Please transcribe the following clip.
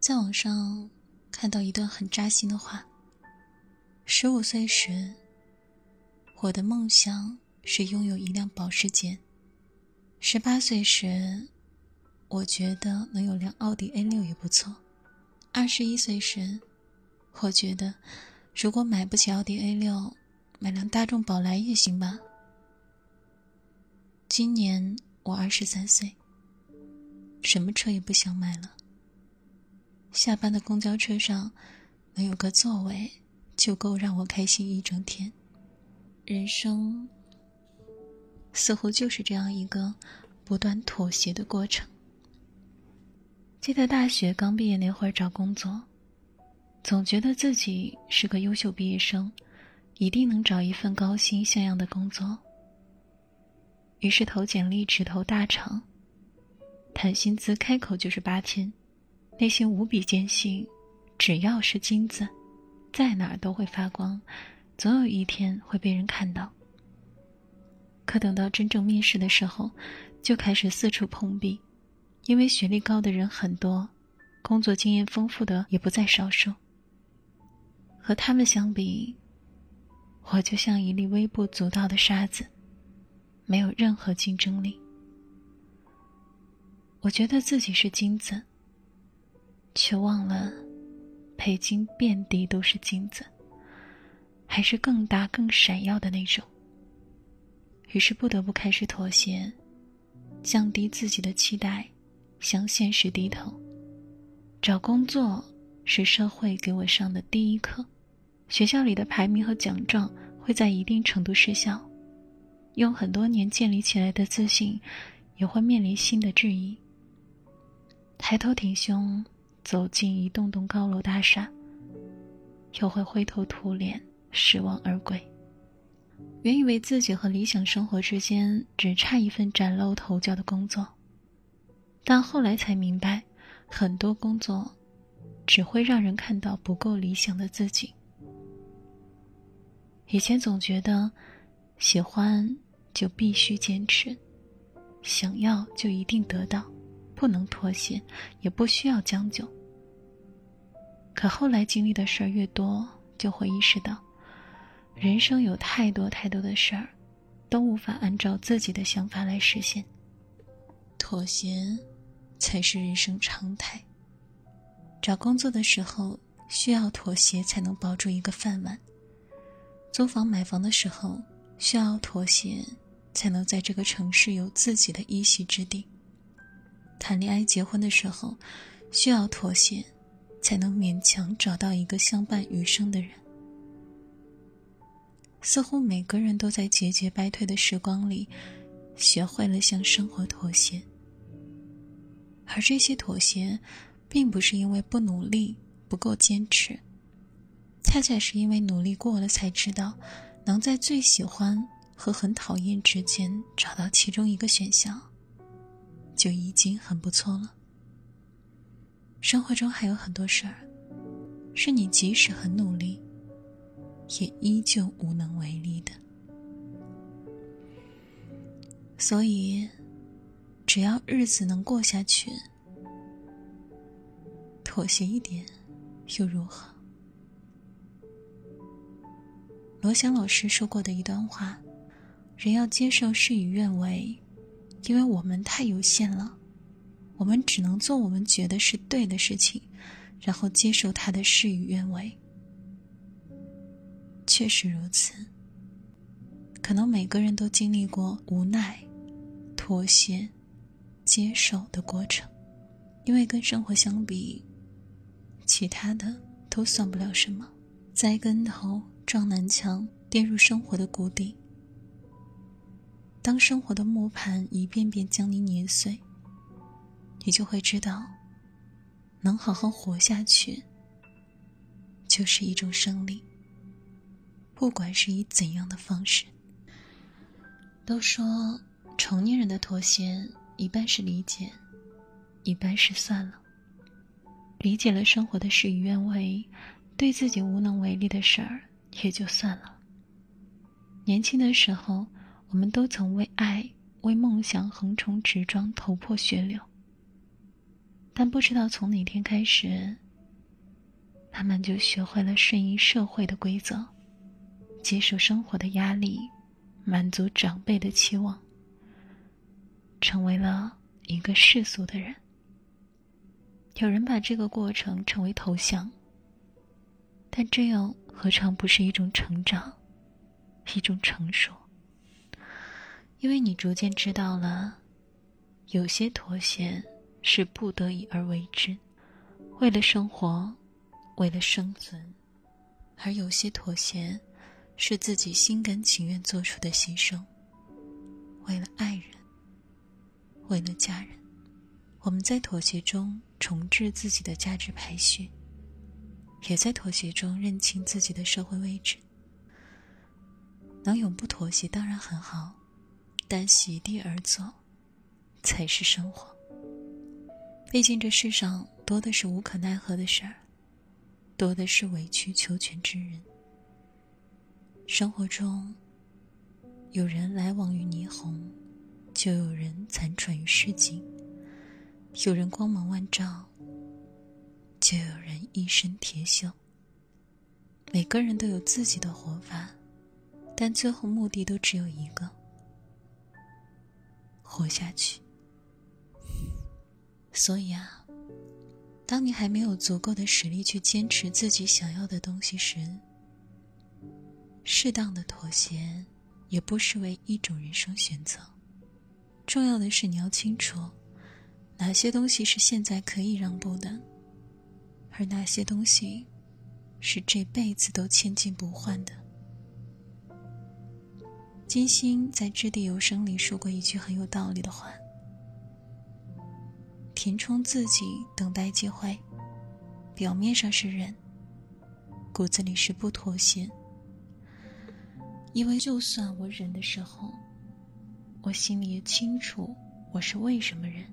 在网上看到一段很扎心的话：十五岁时，我的梦想是拥有一辆保时捷；十八岁时，我觉得能有辆奥迪 A 六也不错；二十一岁时，我觉得如果买不起奥迪 A 六，买辆大众宝来也行吧。今年我二十三岁，什么车也不想买了。下班的公交车上能有个座位，就够让我开心一整天。人生似乎就是这样一个不断妥协的过程。记得大学刚毕业那会儿找工作，总觉得自己是个优秀毕业生，一定能找一份高薪像样的工作。于是投简历只投大厂，谈薪资开口就是八千，内心无比坚信，只要是金子，在哪儿都会发光，总有一天会被人看到。可等到真正面试的时候，就开始四处碰壁，因为学历高的人很多，工作经验丰富的也不在少数。和他们相比，我就像一粒微不足道的沙子。没有任何竞争力。我觉得自己是金子，却忘了北京遍地都是金子，还是更大、更闪耀的那种。于是不得不开始妥协，降低自己的期待，向现实低头。找工作是社会给我上的第一课，学校里的排名和奖状会在一定程度失效。用很多年建立起来的自信，也会面临新的质疑。抬头挺胸走进一栋栋高楼大厦，又会灰头土脸失望而归。原以为自己和理想生活之间只差一份崭露头角的工作，但后来才明白，很多工作只会让人看到不够理想的自己。以前总觉得。喜欢就必须坚持，想要就一定得到，不能妥协，也不需要将就。可后来经历的事儿越多，就会意识到，人生有太多太多的事儿，都无法按照自己的想法来实现。妥协，才是人生常态。找工作的时候需要妥协，才能保住一个饭碗；租房买房的时候。需要妥协，才能在这个城市有自己的一席之地。谈恋爱、结婚的时候，需要妥协，才能勉强找到一个相伴余生的人。似乎每个人都在节节败退的时光里，学会了向生活妥协。而这些妥协，并不是因为不努力、不够坚持，恰恰是因为努力过了，才知道。能在最喜欢和很讨厌之间找到其中一个选项，就已经很不错了。生活中还有很多事儿，是你即使很努力，也依旧无能为力的。所以，只要日子能过下去，妥协一点又如何？罗翔老师说过的一段话：人要接受事与愿违，因为我们太有限了，我们只能做我们觉得是对的事情，然后接受他的事与愿违。确实如此。可能每个人都经历过无奈、妥协、接受的过程，因为跟生活相比，其他的都算不了什么，栽跟头。撞南墙，跌入生活的谷底。当生活的磨盘一遍遍将你碾碎，你就会知道，能好好活下去，就是一种胜利。不管是以怎样的方式。都说成年人的妥协，一半是理解，一半是算了。理解了生活的事与愿违，对自己无能为力的事儿。也就算了。年轻的时候，我们都曾为爱、为梦想横冲直撞、头破血流。但不知道从哪天开始，他们就学会了顺应社会的规则，接受生活的压力，满足长辈的期望，成为了一个世俗的人。有人把这个过程称为投降，但这样何尝不是一种成长，一种成熟？因为你逐渐知道了，有些妥协是不得已而为之，为了生活，为了生存；而有些妥协是自己心甘情愿做出的牺牲，为了爱人，为了家人。我们在妥协中。重置自己的价值排序，也在妥协中认清自己的社会位置。能永不妥协当然很好，但席地而坐才是生活。毕竟这世上多的是无可奈何的事儿，多的是委曲求全之人。生活中，有人来往于霓虹，就有人残喘于市井。有人光芒万丈，就有人一身铁锈。每个人都有自己的活法，但最后目的都只有一个：活下去。所以啊，当你还没有足够的实力去坚持自己想要的东西时，适当的妥协也不失为一种人生选择。重要的是你要清楚。哪些东西是现在可以让步的，而哪些东西是这辈子都千金不换的？金星在《掷地有声》里说过一句很有道理的话：“填充自己，等待机会，表面上是忍，骨子里是不妥协。因为就算我忍的时候，我心里也清楚我是为什么忍。”